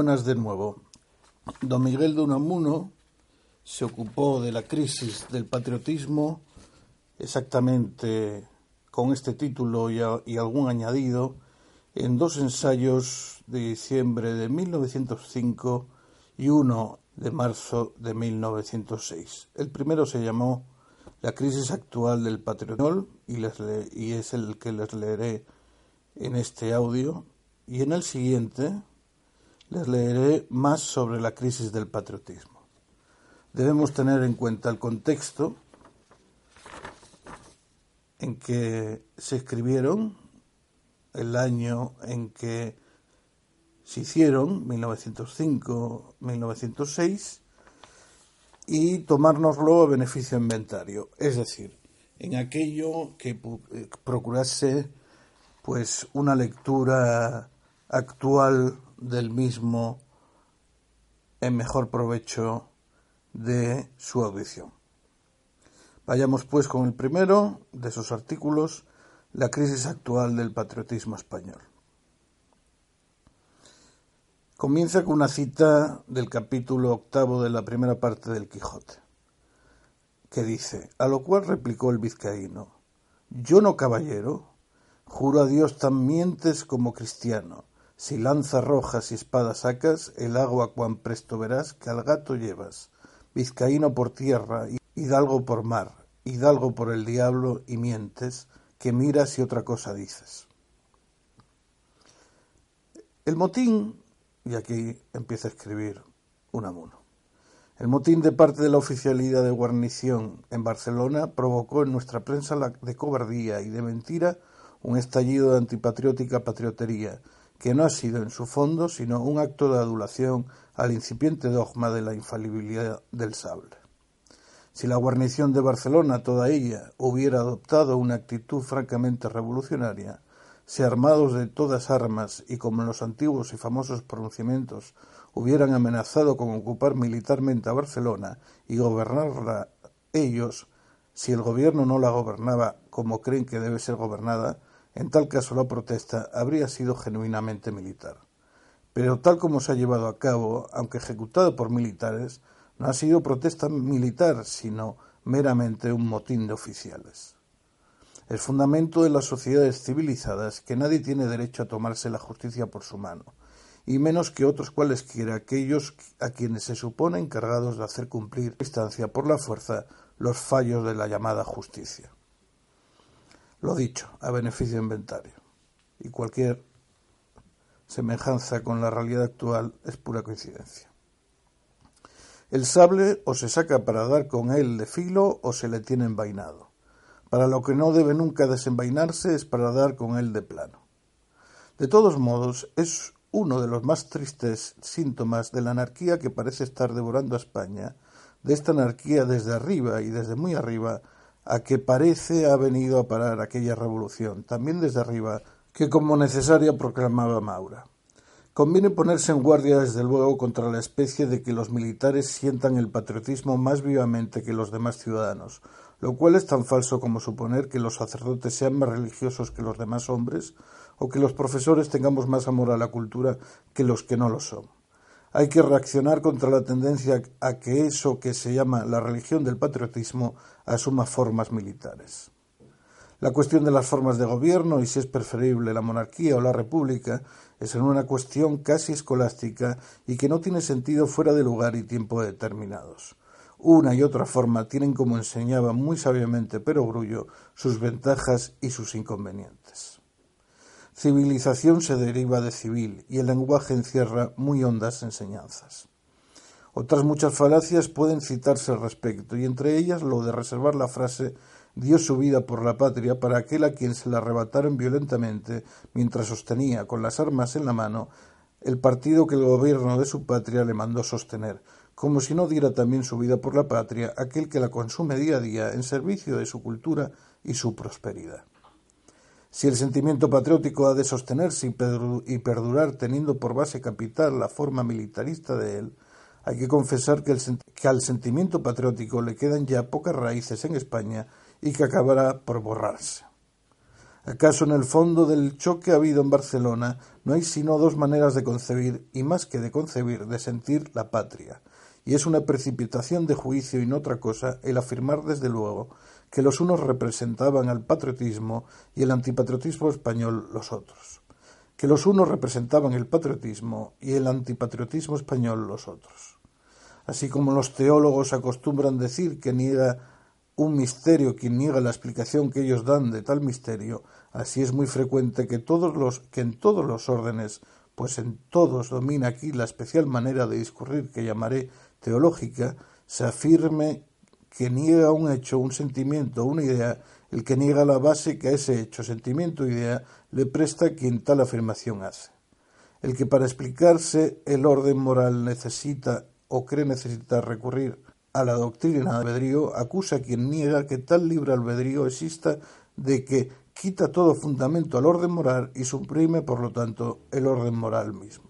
Buenas de nuevo. Don Miguel de Unamuno se ocupó de la crisis del patriotismo exactamente con este título y, algún añadido en dos ensayos de diciembre de 1905 y uno de marzo de 1906. El primero se llamó La crisis actual del patriotismo y, y es el que les leeré en este audio y en el siguiente les leeré más sobre la crisis del patriotismo. Debemos tener en cuenta el contexto en que se escribieron, el año en que se hicieron, 1905-1906, y tomárnoslo a beneficio inventario, es decir, en aquello que eh, procurase pues una lectura actual del mismo en mejor provecho de su audición. Vayamos pues con el primero de esos artículos, la crisis actual del patriotismo español. Comienza con una cita del capítulo octavo de la primera parte del Quijote, que dice, a lo cual replicó el vizcaíno, yo no caballero, juro a Dios tan mientes como cristiano, si lanza rojas y espada sacas, el agua cuan presto verás que al gato llevas, vizcaíno por tierra, hidalgo por mar, hidalgo por el diablo y mientes, que miras y otra cosa dices. El motín y aquí empieza a escribir Unamuno. El motín de parte de la oficialidad de guarnición en Barcelona provocó en nuestra prensa de cobardía y de mentira un estallido de antipatriótica patriotería, que no ha sido en su fondo sino un acto de adulación al incipiente dogma de la infalibilidad del sable. Si la guarnición de Barcelona, toda ella, hubiera adoptado una actitud francamente revolucionaria, si armados de todas armas y como en los antiguos y famosos pronunciamientos hubieran amenazado con ocupar militarmente a Barcelona y gobernarla ellos, si el gobierno no la gobernaba como creen que debe ser gobernada, en tal caso la protesta habría sido genuinamente militar. Pero tal como se ha llevado a cabo, aunque ejecutado por militares, no ha sido protesta militar, sino meramente un motín de oficiales. El fundamento de las sociedades civilizadas que nadie tiene derecho a tomarse la justicia por su mano, y menos que otros cualesquiera aquellos a quienes se supone encargados de hacer cumplir distancia por la fuerza los fallos de la llamada justicia. Lo dicho, a beneficio inventario. Y cualquier semejanza con la realidad actual es pura coincidencia. El sable o se saca para dar con él de filo o se le tiene envainado. Para lo que no debe nunca desenvainarse es para dar con él de plano. De todos modos, es uno de los más tristes síntomas de la anarquía que parece estar devorando a España, de esta anarquía desde arriba y desde muy arriba, a que parece ha venido a parar aquella revolución, también desde arriba, que como necesaria proclamaba Maura. Conviene ponerse en guardia desde luego contra la especie de que los militares sientan el patriotismo más vivamente que los demás ciudadanos, lo cual es tan falso como suponer que los sacerdotes sean más religiosos que los demás hombres o que los profesores tengamos más amor a la cultura que los que no lo son. Hay que reaccionar contra la tendencia a que eso que se llama la religión del patriotismo asuma formas militares. La cuestión de las formas de gobierno y si es preferible la monarquía o la república es en una cuestión casi escolástica y que no tiene sentido fuera de lugar y tiempo determinados. Una y otra forma tienen, como enseñaba muy sabiamente Perogrullo, sus ventajas y sus inconvenientes. Civilización se deriva de civil y el lenguaje encierra muy hondas enseñanzas. Otras muchas falacias pueden citarse al respecto, y entre ellas lo de reservar la frase dio su vida por la patria para aquel a quien se la arrebataron violentamente mientras sostenía con las armas en la mano el partido que el gobierno de su patria le mandó sostener, como si no diera también su vida por la patria aquel que la consume día a día en servicio de su cultura y su prosperidad. Si el sentimiento patriótico ha de sostenerse y perdurar teniendo por base capital la forma militarista de él, hay que confesar que, que, al sentimiento patriótico le quedan ya pocas raíces en España y que acabará por borrarse. ¿Acaso en el fondo del choque habido en Barcelona no hay sino dos maneras de concebir, y más que de concebir, de sentir la patria? Y es una precipitación de juicio y no otra cosa el afirmar desde luego que los unos representaban al patriotismo y el antipatriotismo español los otros, que los unos representaban el patriotismo y el antipatriotismo español los otros. Así como los teólogos acostumbran decir que niega un misterio quien niega la explicación que ellos dan de tal misterio, así es muy frecuente que todos los que en todos los órdenes, pues en todos domina aquí la especial manera de discurrir que llamaré teológica, se afirme que niega un hecho, un sentimiento, una idea, el que niega la base que a ese hecho, sentimiento o idea le presta quien tal afirmación hace. El que para explicarse el orden moral necesita o cree necesitar recurrir a la doctrina de albedrío, acusa a quien niega que tal libre albedrío exista de que quita todo fundamento al orden moral y suprime, por lo tanto, el orden moral mismo.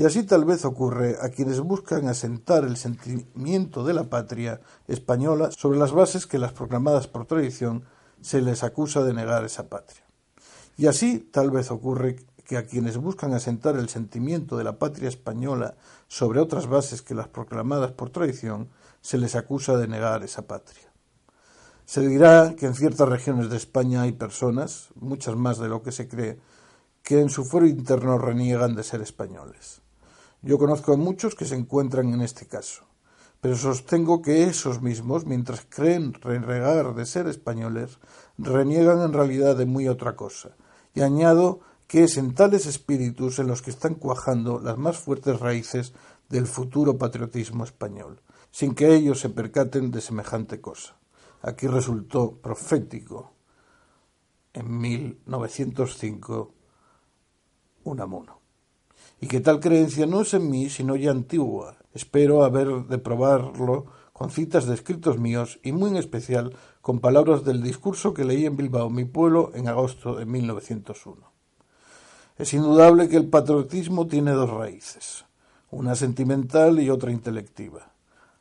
Y así tal vez ocurre a quienes buscan asentar el sentimiento de la patria española sobre las bases que las proclamadas por tradición se les acusa de negar esa patria. Y así tal vez ocurre que a quienes buscan asentar el sentimiento de la patria española sobre otras bases que las proclamadas por tradición se les acusa de negar esa patria. Se dirá que en ciertas regiones de España hay personas, muchas más de lo que se cree, que en su fuero interno reniegan de ser españoles. Yo conozco a muchos que se encuentran en este caso, pero sostengo que esos mismos, mientras creen renegar de ser españoles, reniegan en realidad de muy otra cosa. Y añado que es en tales espíritus en los que están cuajando las más fuertes raíces del futuro patriotismo español, sin que ellos se percaten de semejante cosa. Aquí resultó profético en 1905 Unamuno y que tal creencia no es en mí sino ya antigua. Espero haber de probarlo con citas de escritos míos y muy en especial con palabras del discurso que leí en Bilbao, mi pueblo, en agosto de 1901. Es indudable que el patriotismo tiene dos raíces, una sentimental y otra intelectiva.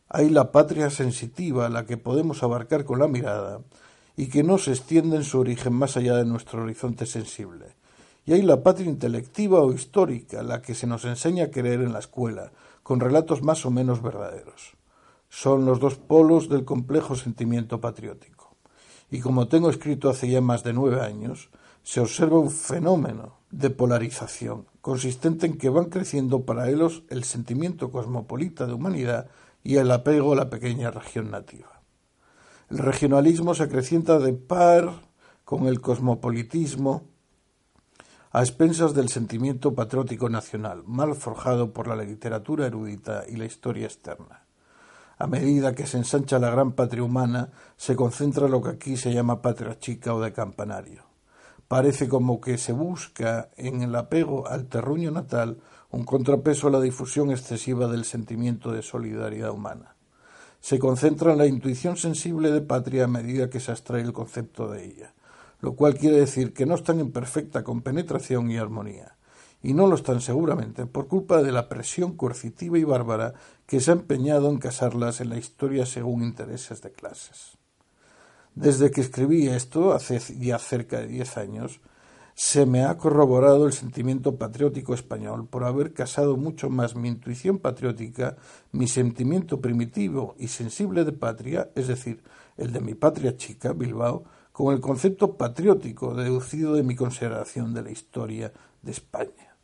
Hay la patria sensitiva, la que podemos abarcar con la mirada, y que no se extiende en su origen más allá de nuestro horizonte sensible, y hay la patria intelectiva o histórica, la que se nos enseña a creer en la escuela, con relatos más o menos verdaderos. Son los dos polos del complejo sentimiento patriótico. Y como tengo escrito hace ya más de nueve años, se observa un fenómeno de polarización, consistente en que van creciendo paralelos el sentimiento cosmopolita de humanidad y el apego a la pequeña región nativa. El regionalismo se acrecienta de par con el cosmopolitismo a expensas del sentimiento patriótico nacional, mal forjado por la literatura erudita y la historia externa. A medida que se ensancha la gran patria humana, se concentra lo que aquí se llama patria chica o de campanario. Parece como que se busca en el apego al terruño natal un contrapeso a la difusión excesiva del sentimiento de solidaridad humana. Se concentra en la intuición sensible de patria a medida que se abstrae el concepto de ella lo cual quiere decir que no están en perfecta compenetración y armonía, y no lo están seguramente por culpa de la presión coercitiva y bárbara que se ha empeñado en casarlas en la historia según intereses de clases. Desde que escribí esto, hace ya cerca de diez años, se me ha corroborado el sentimiento patriótico español por haber casado mucho más mi intuición patriótica, mi sentimiento primitivo y sensible de patria, es decir, el de mi patria chica, Bilbao, con el concepto patriótico deducido de mi consideración de la historia de España.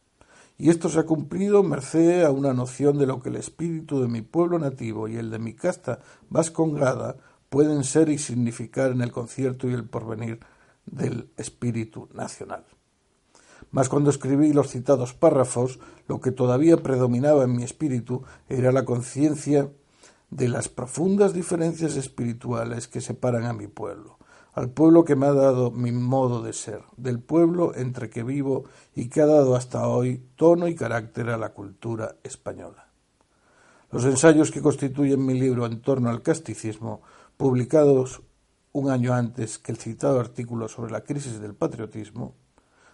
Y esto se ha cumplido merced a una noción de lo que el espíritu de mi pueblo nativo y el de mi casta vascongada pueden ser y significar en el concierto y el porvenir del espíritu nacional. Mas cuando escribí los citados párrafos, lo que todavía predominaba en mi espíritu era la conciencia de las profundas diferencias espirituales que separan a mi pueblo, al pueblo que me ha dado mi modo de ser, del pueblo entre que vivo y que ha dado hasta hoy tono y carácter a la cultura española. Los ensayos que constituyen mi libro en torno al casticismo, publicados un año antes que el citado artículo sobre la crisis del patriotismo,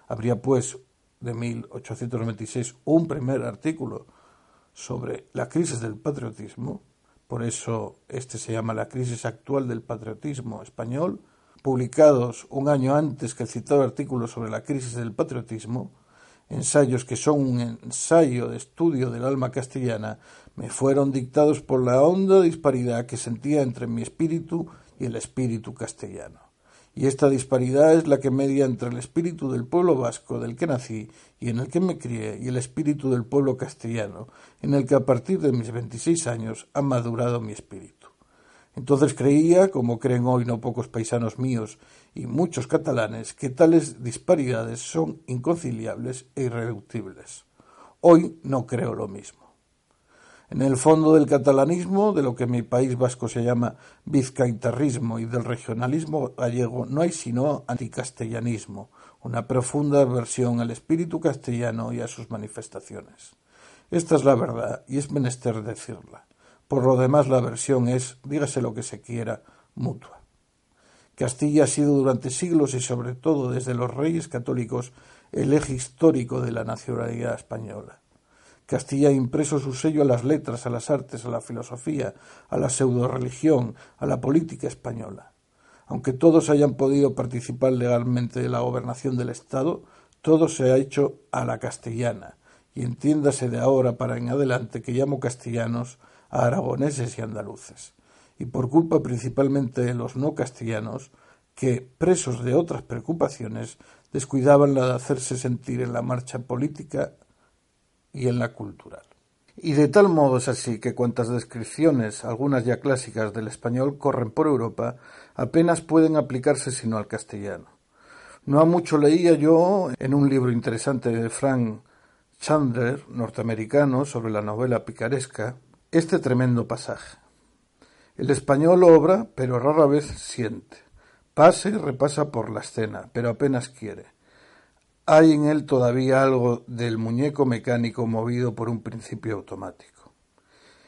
habría pues de 1896 un primer artículo sobre la crisis del patriotismo, por eso este se llama la crisis actual del patriotismo español, publicados un año antes que el citado artículo sobre la crisis del patriotismo, ensayos que son un ensayo de estudio del alma castellana, me fueron dictados por la honda disparidad que sentía entre mi espíritu y el espíritu castellano. Y esta disparidad es la que media entre el espíritu del pueblo vasco del que nací y en el que me crié y el espíritu del pueblo castellano, en el que a partir de mis veintiséis años ha madurado mi espíritu. Entonces creía, como creen hoy no pocos paisanos míos y muchos catalanes, que tales disparidades son inconciliables e irreductibles. Hoy no creo lo mismo. En el fondo del catalanismo, de lo que en mi país vasco se llama vizcaitarrismo y del regionalismo gallego, no hay sino anticastellanismo, una profunda aversión al espíritu castellano y a sus manifestaciones. Esta es la verdad, y es menester decirla. Por lo demás, la aversión es, dígase lo que se quiera, mutua. Castilla ha sido durante siglos y sobre todo desde los reyes católicos el eje histórico de la nacionalidad española. Castilla ha impreso su sello a las letras, a las artes, a la filosofía, a la pseudo-religión, a la política española. Aunque todos hayan podido participar legalmente de la gobernación del Estado, todo se ha hecho a la castellana, y entiéndase de ahora para en adelante que llamo castellanos a aragoneses y andaluces, y por culpa principalmente de los no castellanos, que, presos de otras preocupaciones, descuidaban la de hacerse sentir en la marcha política y en la cultural. Y de tal modo es así que cuantas descripciones, algunas ya clásicas del español, corren por Europa, apenas pueden aplicarse sino al castellano. No ha mucho leía yo en un libro interesante de Frank Chandler, norteamericano, sobre la novela picaresca, este tremendo pasaje. El español obra, pero rara vez siente. Pasa y repasa por la escena, pero apenas quiere. Hay en él todavía algo del muñeco mecánico movido por un principio automático.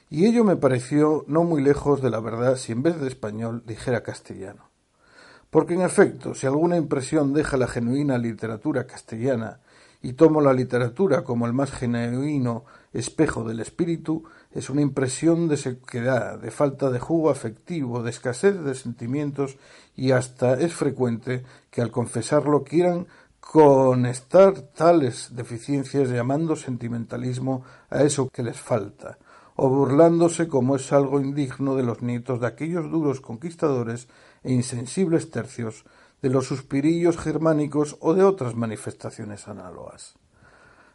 Y ello me pareció no muy lejos de la verdad si en vez de español dijera castellano. Porque en efecto, si alguna impresión deja la genuina literatura castellana, y tomo la literatura como el más genuino espejo del espíritu, es una impresión de sequedad, de falta de jugo afectivo, de escasez de sentimientos y hasta es frecuente que al confesarlo quieran conectar tales deficiencias llamando sentimentalismo a eso que les falta, o burlándose como es algo indigno de los nietos de aquellos duros conquistadores e insensibles tercios, de los suspirillos germánicos o de otras manifestaciones análogas.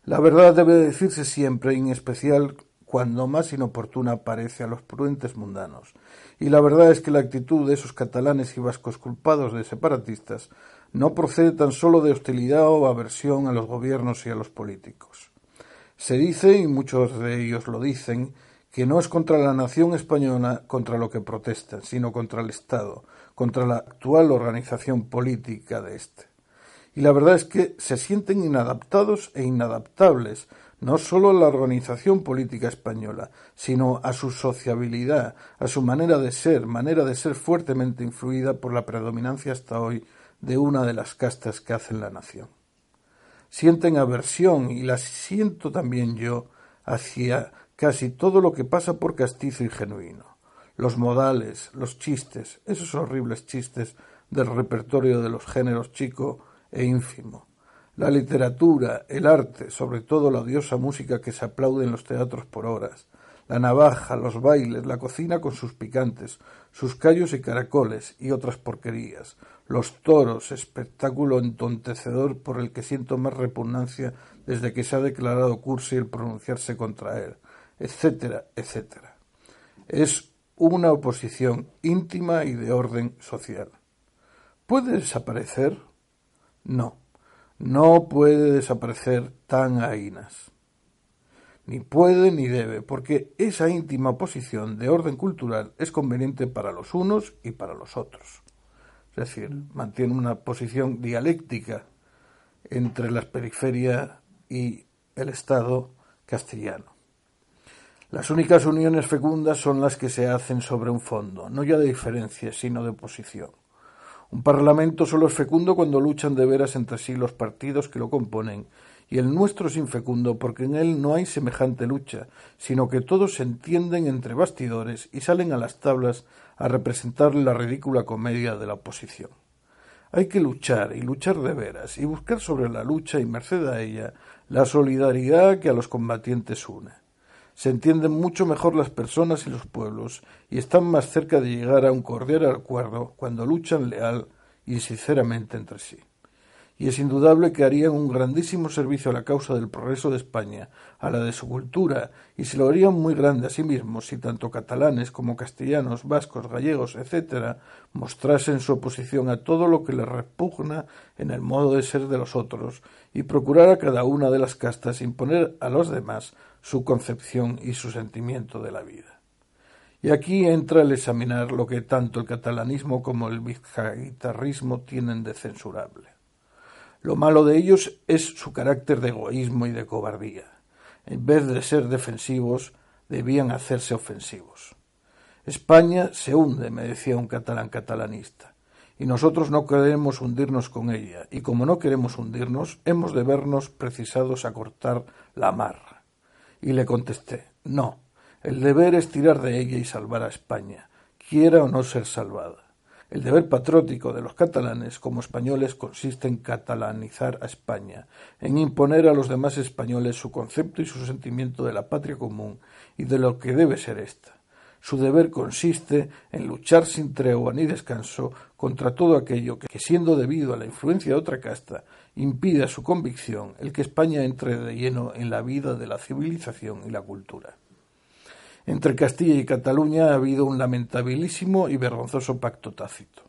La verdad debe decirse siempre, en especial cuando más inoportuna parece a los prudentes mundanos, y la verdad es que la actitud de esos catalanes y vascos culpados de separatistas no procede tan solo de hostilidad o aversión a los gobiernos y a los políticos. Se dice, y muchos de ellos lo dicen, que no es contra la nación española contra lo que protestan, sino contra el Estado, contra la actual organización política de éste. Y la verdad es que se sienten inadaptados e inadaptables, no solo a la organización política española, sino a su sociabilidad, a su manera de ser, manera de ser fuertemente influida por la predominancia hasta hoy de una de las castas que hacen la nación. Sienten aversión, y la siento también yo, hacia casi todo lo que pasa por castizo y genuino. Los modales, los chistes, esos horribles chistes del repertorio de los géneros chico e ínfimo. La literatura, el arte, sobre todo la odiosa música que se aplaude en los teatros por horas, la navaja, los bailes, la cocina con sus picantes, sus callos y caracoles y otras porquerías, los toros, espectáculo entontecedor por el que siento más repugnancia desde que se ha declarado cursi el pronunciarse contra él, etcétera, etcétera. Es una oposición íntima y de orden social. ¿Puede desaparecer? No, no puede desaparecer tan ainas ni puede ni debe, porque esa íntima posición de orden cultural es conveniente para los unos y para los otros. Es decir, mantiene una posición dialéctica entre la periferia y el Estado castellano. Las únicas uniones fecundas son las que se hacen sobre un fondo, no ya de diferencia, sino de posición. Un parlamento solo es fecundo cuando luchan de veras entre sí los partidos que lo componen y el nuestro es infecundo porque en él no hay semejante lucha, sino que todos se entienden entre bastidores y salen a las tablas a representar la ridícula comedia de la oposición. Hay que luchar y luchar de veras y buscar sobre la lucha y merced a ella la solidaridad que a los combatientes une. Se entienden mucho mejor las personas y los pueblos y están más cerca de llegar a un cordial acuerdo cuando luchan leal y sinceramente entre sí. Y es indudable que harían un grandísimo servicio a la causa del progreso de España, a la de su cultura, y se lo harían muy grande a sí mismos si tanto catalanes como castellanos, vascos, gallegos, etcétera, mostrasen su oposición a todo lo que les repugna en el modo de ser de los otros, y procurar a cada una de las castas imponer a los demás su concepción y su sentimiento de la vida. Y aquí entra el examinar lo que tanto el catalanismo como el vizcaítarrismo tienen de censurable. Lo malo de ellos es su carácter de egoísmo y de cobardía. En vez de ser defensivos, debían hacerse ofensivos. España se hunde, me decía un catalán catalanista, y nosotros no queremos hundirnos con ella, y como no queremos hundirnos, hemos de vernos precisados a cortar la marra. Y le contesté, no, el deber es tirar de ella y salvar a España, quiera o no ser salvada. El deber patriótico de los catalanes como españoles consiste en catalanizar a España, en imponer a los demás españoles su concepto y su sentimiento de la patria común y de lo que debe ser ésta. Su deber consiste en luchar sin tregua ni descanso contra todo aquello que, siendo debido a la influencia de otra casta, impide a su convicción el que España entre de lleno en la vida de la civilización y la cultura. Entre Castilla y Cataluña ha habido un lamentabilísimo y vergonzoso pacto tácito.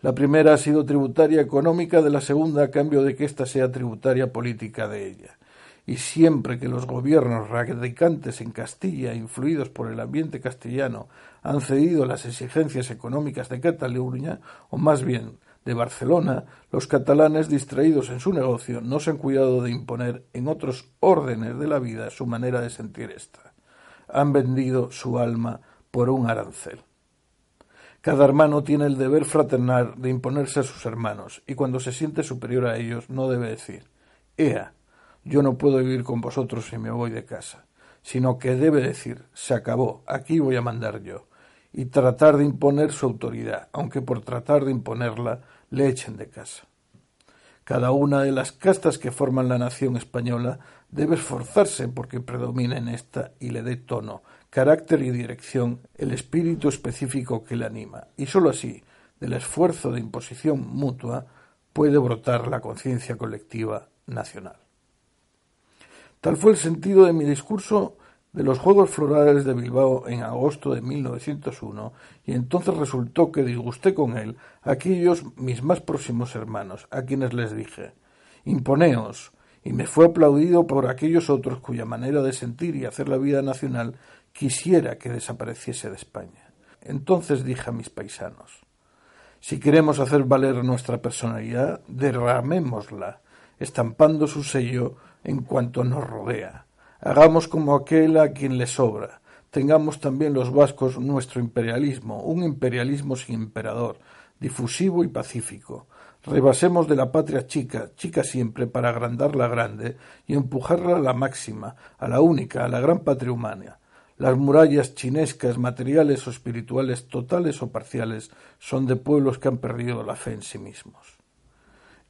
La primera ha sido tributaria económica de la segunda a cambio de que ésta sea tributaria política de ella. Y siempre que los gobiernos radicantes en Castilla, influidos por el ambiente castellano, han cedido las exigencias económicas de Cataluña, o más bien de Barcelona, los catalanes distraídos en su negocio no se han cuidado de imponer en otros órdenes de la vida su manera de sentir esta han vendido su alma por un arancel. Cada hermano tiene el deber fraternal de imponerse a sus hermanos, y cuando se siente superior a ellos no debe decir Ea, yo no puedo vivir con vosotros si me voy de casa, sino que debe decir se acabó, aquí voy a mandar yo, y tratar de imponer su autoridad, aunque por tratar de imponerla le echen de casa. Cada una de las castas que forman la nación española debe esforzarse porque predomine en esta y le dé tono, carácter y dirección el espíritu específico que le anima, y sólo así, del esfuerzo de imposición mutua, puede brotar la conciencia colectiva nacional. Tal fue el sentido de mi discurso de los Juegos Florales de Bilbao en agosto de 1901, y entonces resultó que disgusté con él a aquellos mis más próximos hermanos, a quienes les dije Imponeos, y me fue aplaudido por aquellos otros cuya manera de sentir y hacer la vida nacional quisiera que desapareciese de España. Entonces dije a mis paisanos si queremos hacer valer nuestra personalidad, derramémosla, estampando su sello en cuanto nos rodea. Hagamos como aquel a quien le sobra. Tengamos también los vascos nuestro imperialismo, un imperialismo sin emperador, difusivo y pacífico, Rebasemos de la patria chica, chica siempre, para agrandar la grande y empujarla a la máxima, a la única, a la gran patria humana. Las murallas chinescas, materiales o espirituales, totales o parciales, son de pueblos que han perdido la fe en sí mismos.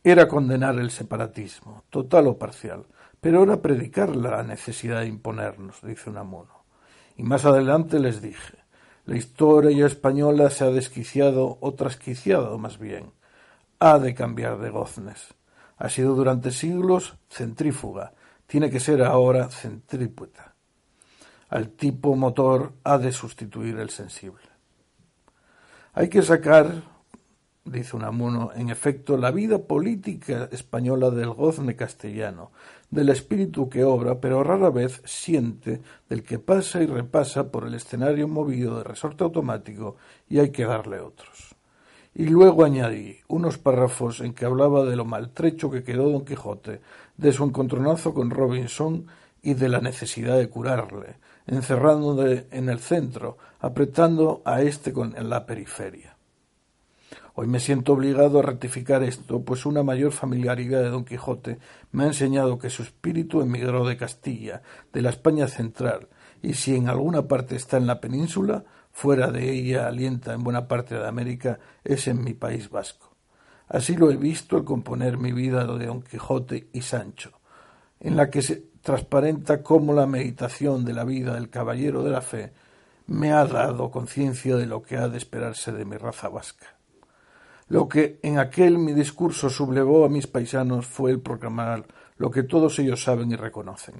Era condenar el separatismo, total o parcial, pero era predicar la necesidad de imponernos, dice Unamuno. Y más adelante les dije, la historia española se ha desquiciado o trasquiciado más bien ha de cambiar de goznes. Ha sido durante siglos centrífuga, tiene que ser ahora centrípeta. Al tipo motor ha de sustituir el sensible. Hay que sacar, dice Unamuno, en efecto, la vida política española del gozne castellano, del espíritu que obra, pero rara vez siente, del que pasa y repasa por el escenario movido de resorte automático, y hay que darle otros. Y luego añadí unos párrafos en que hablaba de lo maltrecho que quedó don Quijote, de su encontronazo con Robinson y de la necesidad de curarle, encerrándole en el centro, apretando a éste con en la periferia. Hoy me siento obligado a ratificar esto, pues una mayor familiaridad de don Quijote me ha enseñado que su espíritu emigró de Castilla, de la España central, y si en alguna parte está en la península, fuera de ella alienta en buena parte de América, es en mi país vasco. Así lo he visto al componer mi vida de Don Quijote y Sancho, en la que se transparenta cómo la meditación de la vida del caballero de la fe me ha dado conciencia de lo que ha de esperarse de mi raza vasca. Lo que en aquel mi discurso sublevó a mis paisanos fue el proclamar lo que todos ellos saben y reconocen,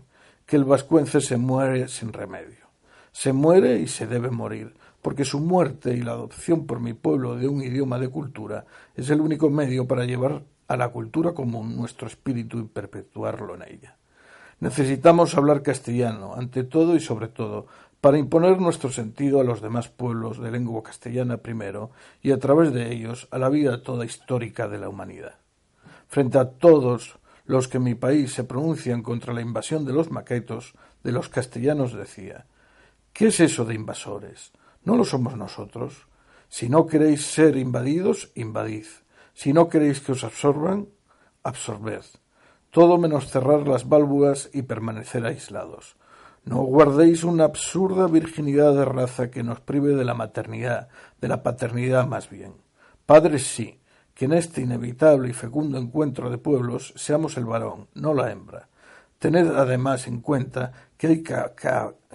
que el vascuence se muere sin remedio. Se muere y se debe morir, porque su muerte y la adopción por mi pueblo de un idioma de cultura es el único medio para llevar a la cultura común nuestro espíritu y perpetuarlo en ella. Necesitamos hablar castellano, ante todo y sobre todo, para imponer nuestro sentido a los demás pueblos de lengua castellana primero y a través de ellos a la vida toda histórica de la humanidad. Frente a todos los que en mi país se pronuncian contra la invasión de los maquetos, de los castellanos decía ¿Qué es eso de invasores? No lo somos nosotros. Si no queréis ser invadidos, invadid. Si no queréis que os absorban, absorbed. Todo menos cerrar las válvulas y permanecer aislados. No guardéis una absurda virginidad de raza que nos prive de la maternidad, de la paternidad más bien. Padres sí, que en este inevitable y fecundo encuentro de pueblos seamos el varón, no la hembra. Tened además en cuenta que hay que,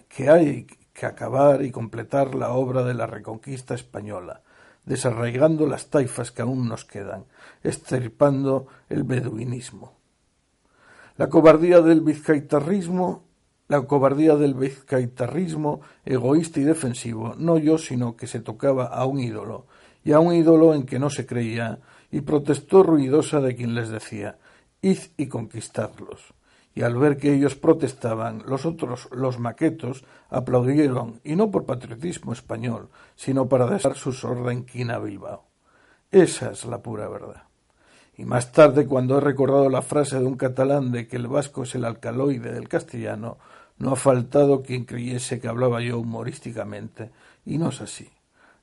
que hay que acabar y completar la obra de la reconquista española, desarraigando las taifas que aún nos quedan, extirpando el beduinismo. La cobardía del vizcaitarrismo, la cobardía del vizcaitarrismo egoísta y defensivo, no yo, sino que se tocaba a un ídolo, y a un ídolo en que no se creía, y protestó ruidosa de quien les decía, id y conquistadlos y al ver que ellos protestaban, los otros, los maquetos, aplaudieron, y no por patriotismo español, sino para dejar su sorda inquina a Bilbao. Esa es la pura verdad. Y más tarde, cuando he recordado la frase de un catalán de que el vasco es el alcaloide del castellano, no ha faltado quien creyese que hablaba yo humorísticamente, y no es así.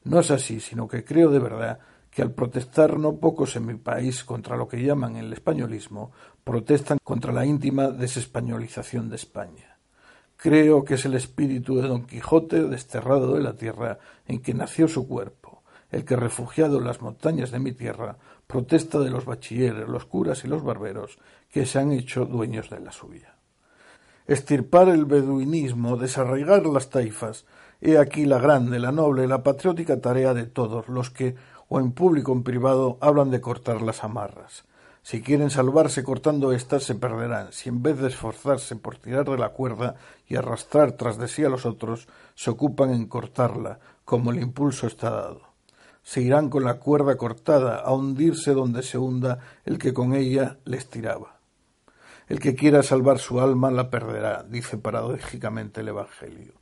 No es así, sino que creo de verdad que al protestar no pocos en mi país contra lo que llaman el españolismo, protestan contra la íntima desespañolización de España. Creo que es el espíritu de Don Quijote desterrado de la tierra en que nació su cuerpo, el que refugiado en las montañas de mi tierra protesta de los bachilleres, los curas y los barberos que se han hecho dueños de la suya. Estirpar el beduinismo, desarraigar las taifas, he aquí la grande, la noble, la patriótica tarea de todos los que, o en público o en privado hablan de cortar las amarras. Si quieren salvarse cortando éstas se perderán, si en vez de esforzarse por tirar de la cuerda y arrastrar tras de sí a los otros, se ocupan en cortarla, como el impulso está dado. Se irán con la cuerda cortada a hundirse donde se hunda el que con ella les tiraba. El que quiera salvar su alma la perderá, dice paradójicamente el Evangelio,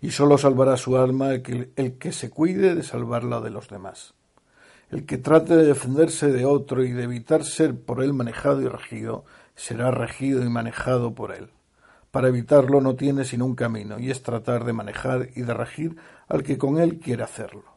y sólo salvará su alma el que, el que se cuide de salvarla de los demás. El que trate de defenderse de otro y de evitar ser por él manejado y regido, será regido y manejado por él. Para evitarlo no tiene sino un camino, y es tratar de manejar y de regir al que con él quiere hacerlo.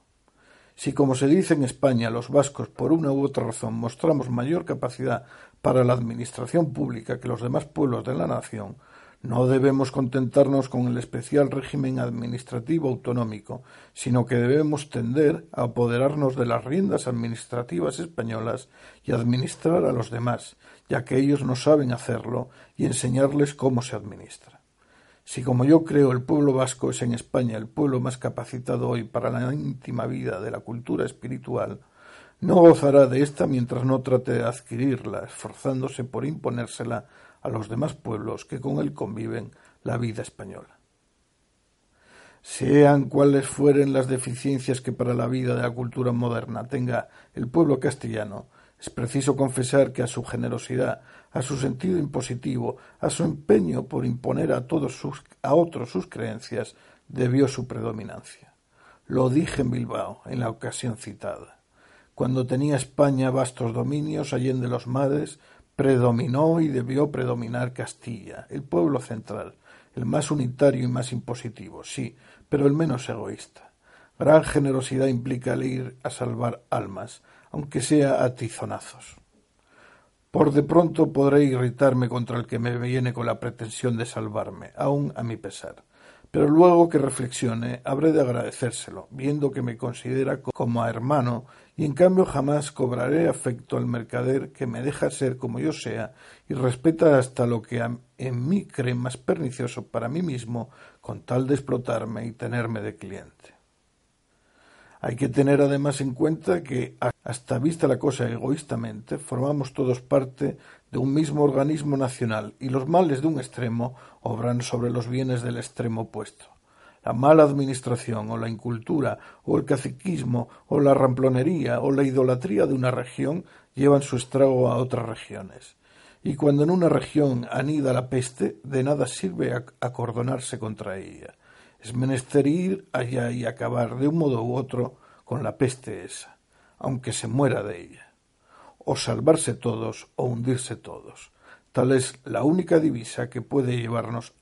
Si, como se dice en España, los vascos por una u otra razón mostramos mayor capacidad para la administración pública que los demás pueblos de la nación, no debemos contentarnos con el especial régimen administrativo autonómico, sino que debemos tender a apoderarnos de las riendas administrativas españolas y administrar a los demás, ya que ellos no saben hacerlo, y enseñarles cómo se administra. Si como yo creo el pueblo vasco es en España el pueblo más capacitado hoy para la íntima vida de la cultura espiritual, no gozará de ésta mientras no trate de adquirirla, esforzándose por imponérsela a los demás pueblos que con él conviven la vida española. Sean cuales fueren las deficiencias que para la vida de la cultura moderna tenga el pueblo castellano, es preciso confesar que a su generosidad, a su sentido impositivo, a su empeño por imponer a todos sus, a otros sus creencias, debió su predominancia. Lo dije en Bilbao, en la ocasión citada. Cuando tenía España vastos dominios allende los mares, predominó y debió predominar Castilla, el pueblo central, el más unitario y más impositivo, sí, pero el menos egoísta. Gran generosidad implica el ir a salvar almas, aunque sea a tizonazos. Por de pronto podré irritarme contra el que me viene con la pretensión de salvarme, aun a mi pesar. pero luego que reflexione habré de agradecérselo, viendo que me considera como a hermano, y en cambio jamás cobraré afecto al mercader que me deja ser como yo sea y respeta hasta lo que en mí cree más pernicioso para mí mismo con tal de explotarme y tenerme de cliente. Hay que tener además en cuenta que, hasta vista la cosa egoístamente, formamos todos parte de un mismo organismo nacional y los males de un extremo obran sobre los bienes del extremo opuesto. La mala administración o la incultura o el caciquismo o la ramplonería o la idolatría de una región llevan su estrago a otras regiones. Y cuando en una región anida la peste, de nada sirve acordonarse contra ella. Es menester ir allá y acabar de un modo u otro con la peste esa, aunque se muera de ella. O salvarse todos o hundirse todos. Tal es la única divisa que puede llevarnos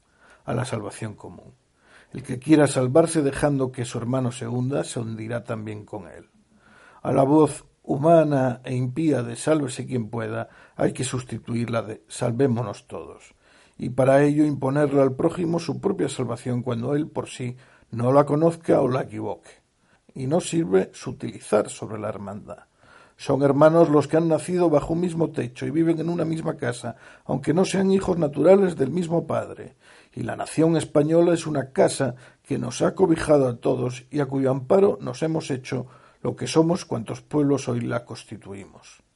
a la salvación común. El que quiera salvarse dejando que su hermano se hunda, se hundirá también con él. A la voz humana e impía de sálvese quien pueda, hay que sustituirla de salvémonos todos y para ello imponerle al prójimo su propia salvación cuando él por sí no la conozca o la equivoque. Y no sirve sutilizar sobre la hermandad. Son hermanos los que han nacido bajo un mismo techo y viven en una misma casa, aunque no sean hijos naturales del mismo padre. Y la nación española es una casa que nos ha cobijado a todos y a cuyo amparo nos hemos hecho lo que somos cuantos pueblos hoy la constituimos.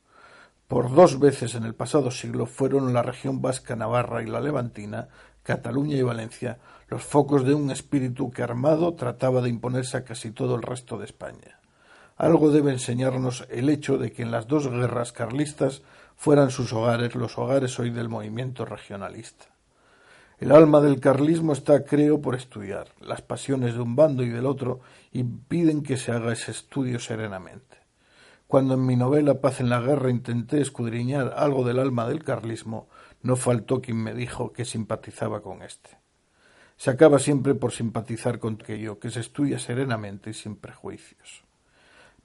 Por dos veces en el pasado siglo fueron la región vasca, Navarra y la Levantina, Cataluña y Valencia, los focos de un espíritu que armado trataba de imponerse a casi todo el resto de España. Algo debe enseñarnos el hecho de que en las dos guerras carlistas fueran sus hogares los hogares hoy del movimiento regionalista. El alma del carlismo está, creo, por estudiar. Las pasiones de un bando y del otro impiden que se haga ese estudio serenamente. Cuando en mi novela Paz en la Guerra intenté escudriñar algo del alma del carlismo, no faltó quien me dijo que simpatizaba con éste. Se acaba siempre por simpatizar con aquello que se estudia serenamente y sin prejuicios.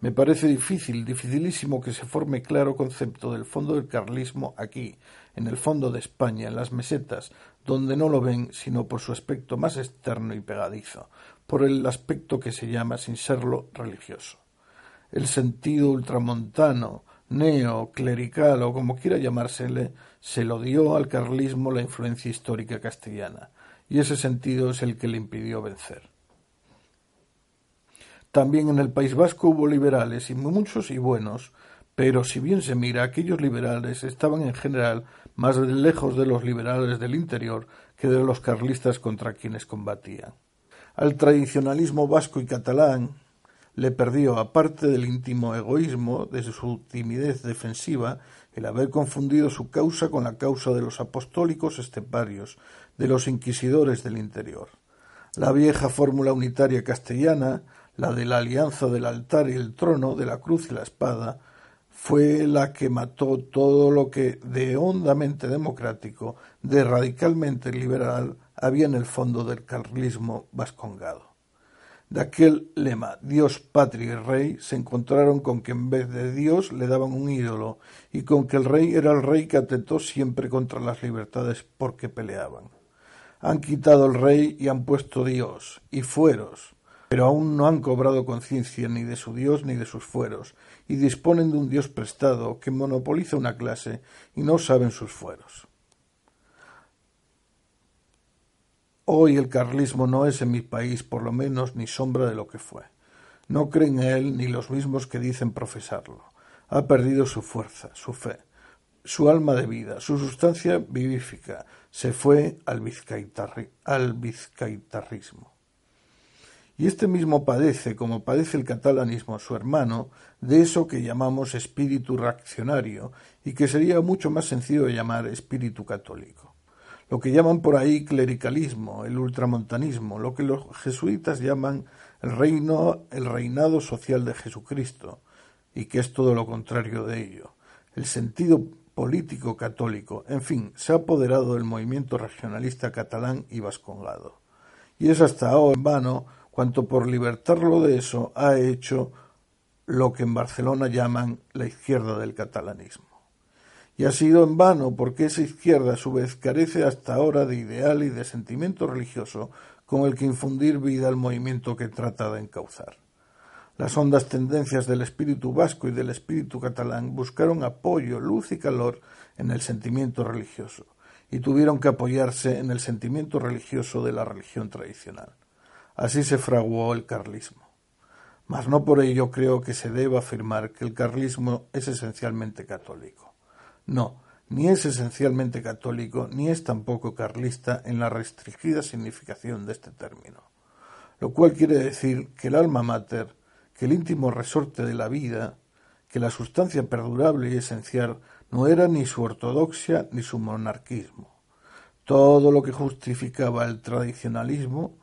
Me parece difícil, dificilísimo que se forme claro concepto del fondo del carlismo aquí, en el fondo de España, en las mesetas, donde no lo ven sino por su aspecto más externo y pegadizo, por el aspecto que se llama, sin serlo, religioso el sentido ultramontano, neo, clerical o como quiera llamársele, se lo dio al carlismo la influencia histórica castellana, y ese sentido es el que le impidió vencer. También en el País Vasco hubo liberales, y muchos y buenos, pero si bien se mira, aquellos liberales estaban en general más lejos de los liberales del interior que de los carlistas contra quienes combatían. Al tradicionalismo vasco y catalán, le perdió, aparte del íntimo egoísmo, de su timidez defensiva, el haber confundido su causa con la causa de los apostólicos esteparios, de los inquisidores del interior. La vieja fórmula unitaria castellana, la de la alianza del altar y el trono, de la cruz y la espada, fue la que mató todo lo que de hondamente democrático, de radicalmente liberal, había en el fondo del carlismo vascongado. De aquel lema Dios, patria y rey se encontraron con que en vez de Dios le daban un ídolo y con que el rey era el rey que atentó siempre contra las libertades porque peleaban. Han quitado el rey y han puesto Dios y fueros, pero aún no han cobrado conciencia ni de su Dios ni de sus fueros, y disponen de un Dios prestado que monopoliza una clase y no saben sus fueros. Hoy el carlismo no es en mi país por lo menos ni sombra de lo que fue. No creen en él ni los mismos que dicen profesarlo. Ha perdido su fuerza, su fe, su alma de vida, su sustancia vivífica. Se fue al, al vizcaitarrismo. Y este mismo padece, como padece el catalanismo su hermano, de eso que llamamos espíritu reaccionario y que sería mucho más sencillo llamar espíritu católico lo que llaman por ahí clericalismo, el ultramontanismo, lo que los jesuitas llaman el reino, el reinado social de Jesucristo, y que es todo lo contrario de ello, el sentido político católico, en fin, se ha apoderado del movimiento regionalista catalán y vascongado. Y es hasta ahora en vano cuanto por libertarlo de eso ha hecho lo que en Barcelona llaman la izquierda del catalanismo. Y ha sido en vano porque esa izquierda a su vez carece hasta ahora de ideal y de sentimiento religioso con el que infundir vida al movimiento que trata de encauzar. Las hondas tendencias del espíritu vasco y del espíritu catalán buscaron apoyo, luz y calor en el sentimiento religioso, y tuvieron que apoyarse en el sentimiento religioso de la religión tradicional. Así se fraguó el carlismo. Mas no por ello creo que se deba afirmar que el carlismo es esencialmente católico. No, ni es esencialmente católico, ni es tampoco carlista en la restringida significación de este término. Lo cual quiere decir que el alma mater, que el íntimo resorte de la vida, que la sustancia perdurable y esencial no era ni su ortodoxia ni su monarquismo. Todo lo que justificaba el tradicionalismo,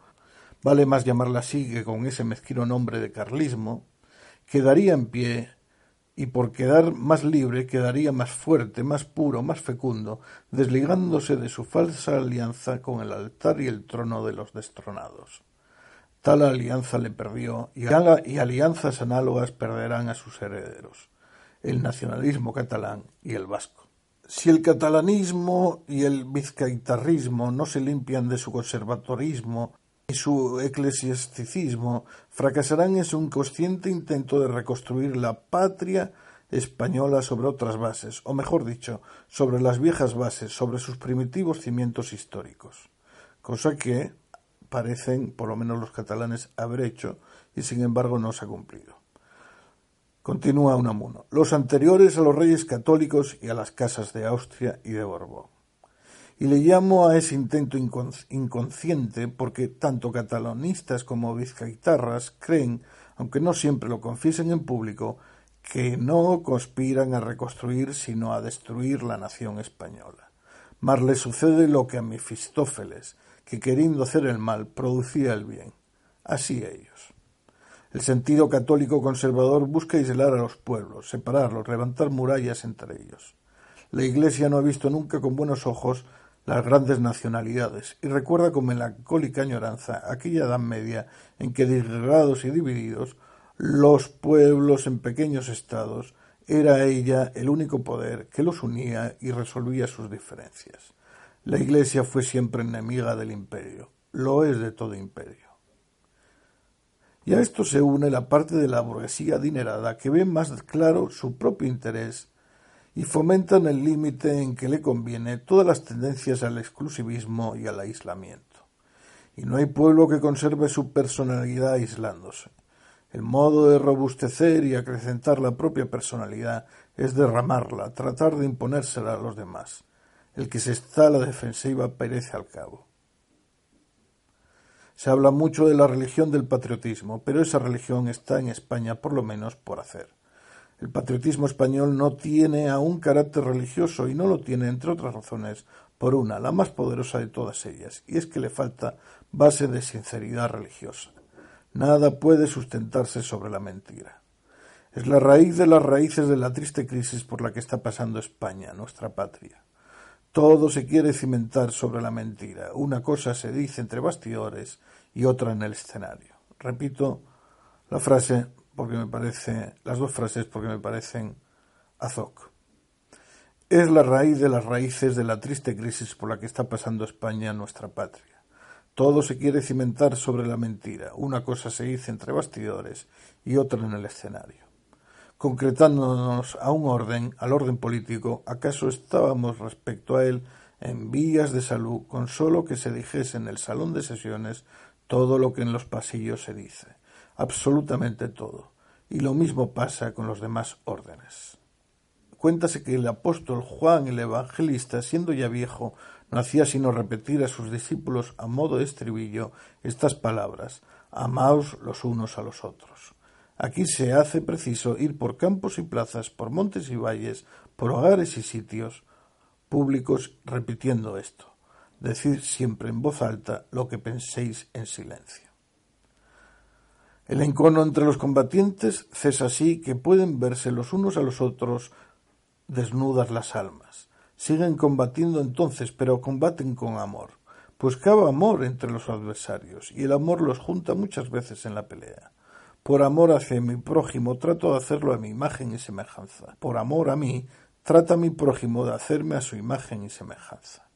vale más llamarla así que con ese mezquino nombre de carlismo, quedaría en pie y por quedar más libre quedaría más fuerte, más puro, más fecundo, desligándose de su falsa alianza con el altar y el trono de los destronados. Tal alianza le perdió y, y alianzas análogas perderán a sus herederos, el nacionalismo catalán y el vasco. Si el catalanismo y el vizcaitarrismo no se limpian de su conservatorismo y su eclesiasticismo fracasarán en su inconsciente intento de reconstruir la patria española sobre otras bases, o mejor dicho, sobre las viejas bases, sobre sus primitivos cimientos históricos, cosa que parecen, por lo menos los catalanes, haber hecho y sin embargo no se ha cumplido. Continúa Unamuno. Los anteriores a los reyes católicos y a las casas de Austria y de Borbón y le llamo a ese intento inconsciente porque tanto catalanistas como vizcaitarras creen, aunque no siempre lo confiesen en público, que no conspiran a reconstruir sino a destruir la nación española. Mas le sucede lo que a Mefistófeles, que queriendo hacer el mal producía el bien. Así ellos. El sentido católico conservador busca aislar a los pueblos, separarlos, levantar murallas entre ellos. La Iglesia no ha visto nunca con buenos ojos las grandes nacionalidades y recuerda con melancólica añoranza aquella Edad Media en que disgregados y divididos los pueblos en pequeños estados era ella el único poder que los unía y resolvía sus diferencias. La Iglesia fue siempre enemiga del imperio, lo es de todo imperio. Y a esto se une la parte de la burguesía adinerada que ve más claro su propio interés y fomentan el límite en que le conviene todas las tendencias al exclusivismo y al aislamiento. Y no hay pueblo que conserve su personalidad aislándose. El modo de robustecer y acrecentar la propia personalidad es derramarla, tratar de imponérsela a los demás. El que se está a la defensiva perece al cabo. Se habla mucho de la religión del patriotismo, pero esa religión está en España por lo menos por hacer. El patriotismo español no tiene aún carácter religioso y no lo tiene, entre otras razones, por una, la más poderosa de todas ellas, y es que le falta base de sinceridad religiosa. Nada puede sustentarse sobre la mentira. Es la raíz de las raíces de la triste crisis por la que está pasando España, nuestra patria. Todo se quiere cimentar sobre la mentira. Una cosa se dice entre bastidores y otra en el escenario. Repito la frase porque me parece, las dos frases porque me parecen azoc. Es la raíz de las raíces de la triste crisis por la que está pasando España, nuestra patria. Todo se quiere cimentar sobre la mentira. Una cosa se dice entre bastidores y otra en el escenario. Concretándonos a un orden, al orden político, ¿acaso estábamos respecto a él en vías de salud con solo que se dijese en el salón de sesiones todo lo que en los pasillos se dice? Absolutamente todo, y lo mismo pasa con los demás órdenes. Cuéntase que el apóstol Juan el Evangelista, siendo ya viejo, no hacía sino repetir a sus discípulos a modo de estribillo estas palabras Amaos los unos a los otros. Aquí se hace preciso ir por campos y plazas, por montes y valles, por hogares y sitios públicos repitiendo esto. Decir siempre en voz alta lo que penséis en silencio. El encono entre los combatientes cesa así que pueden verse los unos a los otros desnudas las almas. Siguen combatiendo entonces, pero combaten con amor, pues cabe amor entre los adversarios, y el amor los junta muchas veces en la pelea. Por amor hacia mi prójimo trato de hacerlo a mi imagen y semejanza. Por amor a mí trata mi prójimo de hacerme a su imagen y semejanza.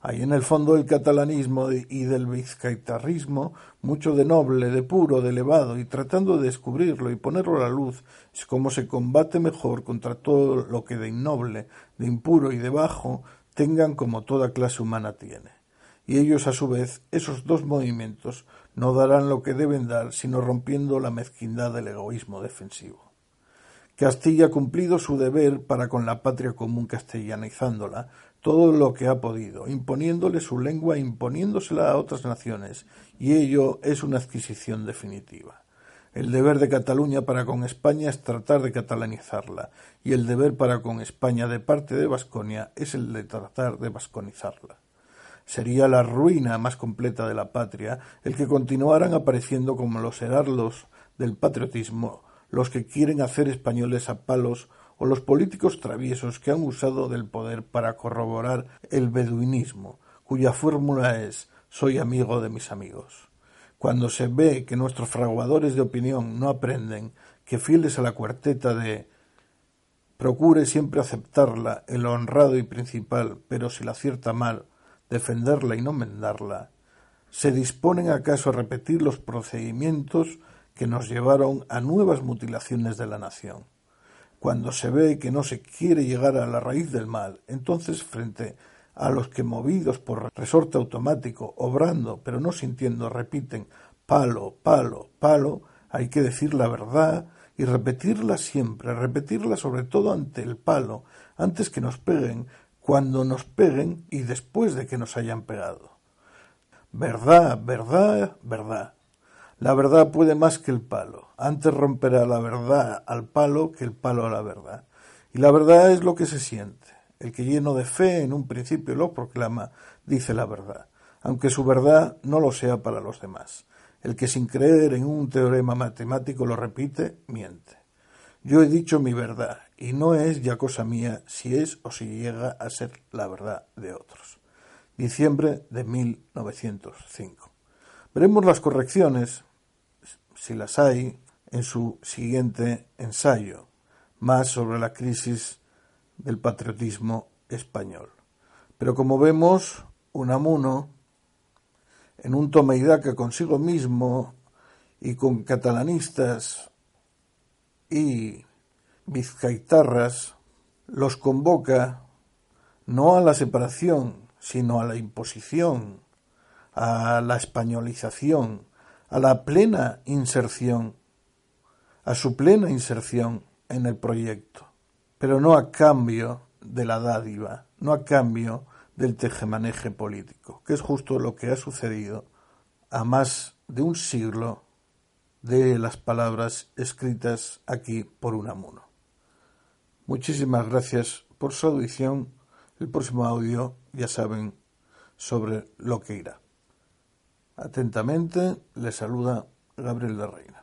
Hay en el fondo del catalanismo y del vizcaitarrismo mucho de noble, de puro, de elevado, y tratando de descubrirlo y ponerlo a la luz es como se combate mejor contra todo lo que de innoble, de impuro y de bajo tengan como toda clase humana tiene. Y ellos a su vez, esos dos movimientos, no darán lo que deben dar, sino rompiendo la mezquindad del egoísmo defensivo. Castilla ha cumplido su deber para con la patria común castellanizándola todo lo que ha podido, imponiéndole su lengua imponiéndosela a otras naciones, y ello es una adquisición definitiva. El deber de Cataluña para con España es tratar de catalanizarla, y el deber para con España de parte de Vasconia es el de tratar de vasconizarla. Sería la ruina más completa de la patria el que continuaran apareciendo como los heraldos del patriotismo los que quieren hacer españoles a palos o los políticos traviesos que han usado del poder para corroborar el beduinismo, cuya fórmula es soy amigo de mis amigos. Cuando se ve que nuestros fraguadores de opinión no aprenden que fieles a la cuarteta de procure siempre aceptarla el honrado y principal, pero si la acierta mal, defenderla y no mendarla, se disponen acaso a repetir los procedimientos que nos llevaron a nuevas mutilaciones de la nación. Cuando se ve que no se quiere llegar a la raíz del mal, entonces frente a los que movidos por resorte automático, obrando pero no sintiendo, repiten palo, palo, palo, hay que decir la verdad y repetirla siempre, repetirla sobre todo ante el palo, antes que nos peguen, cuando nos peguen y después de que nos hayan pegado. Verdad, verdad, verdad. La verdad puede más que el palo. Antes romperá la verdad al palo que el palo a la verdad. Y la verdad es lo que se siente. El que lleno de fe en un principio lo proclama, dice la verdad, aunque su verdad no lo sea para los demás. El que sin creer en un teorema matemático lo repite, miente. Yo he dicho mi verdad, y no es ya cosa mía si es o si llega a ser la verdad de otros. Diciembre de 1905. Veremos las correcciones si las hay, en su siguiente ensayo, más sobre la crisis del patriotismo español. Pero como vemos, Unamuno, en un toma y daca consigo mismo y con catalanistas y vizcaitarras, los convoca no a la separación, sino a la imposición, a la españolización, a la plena inserción, a su plena inserción en el proyecto, pero no a cambio de la dádiva, no a cambio del tejemaneje político, que es justo lo que ha sucedido a más de un siglo de las palabras escritas aquí por Unamuno. Muchísimas gracias por su audición. El próximo audio, ya saben, sobre lo que irá. Atentamente le saluda Gabriel de Reina.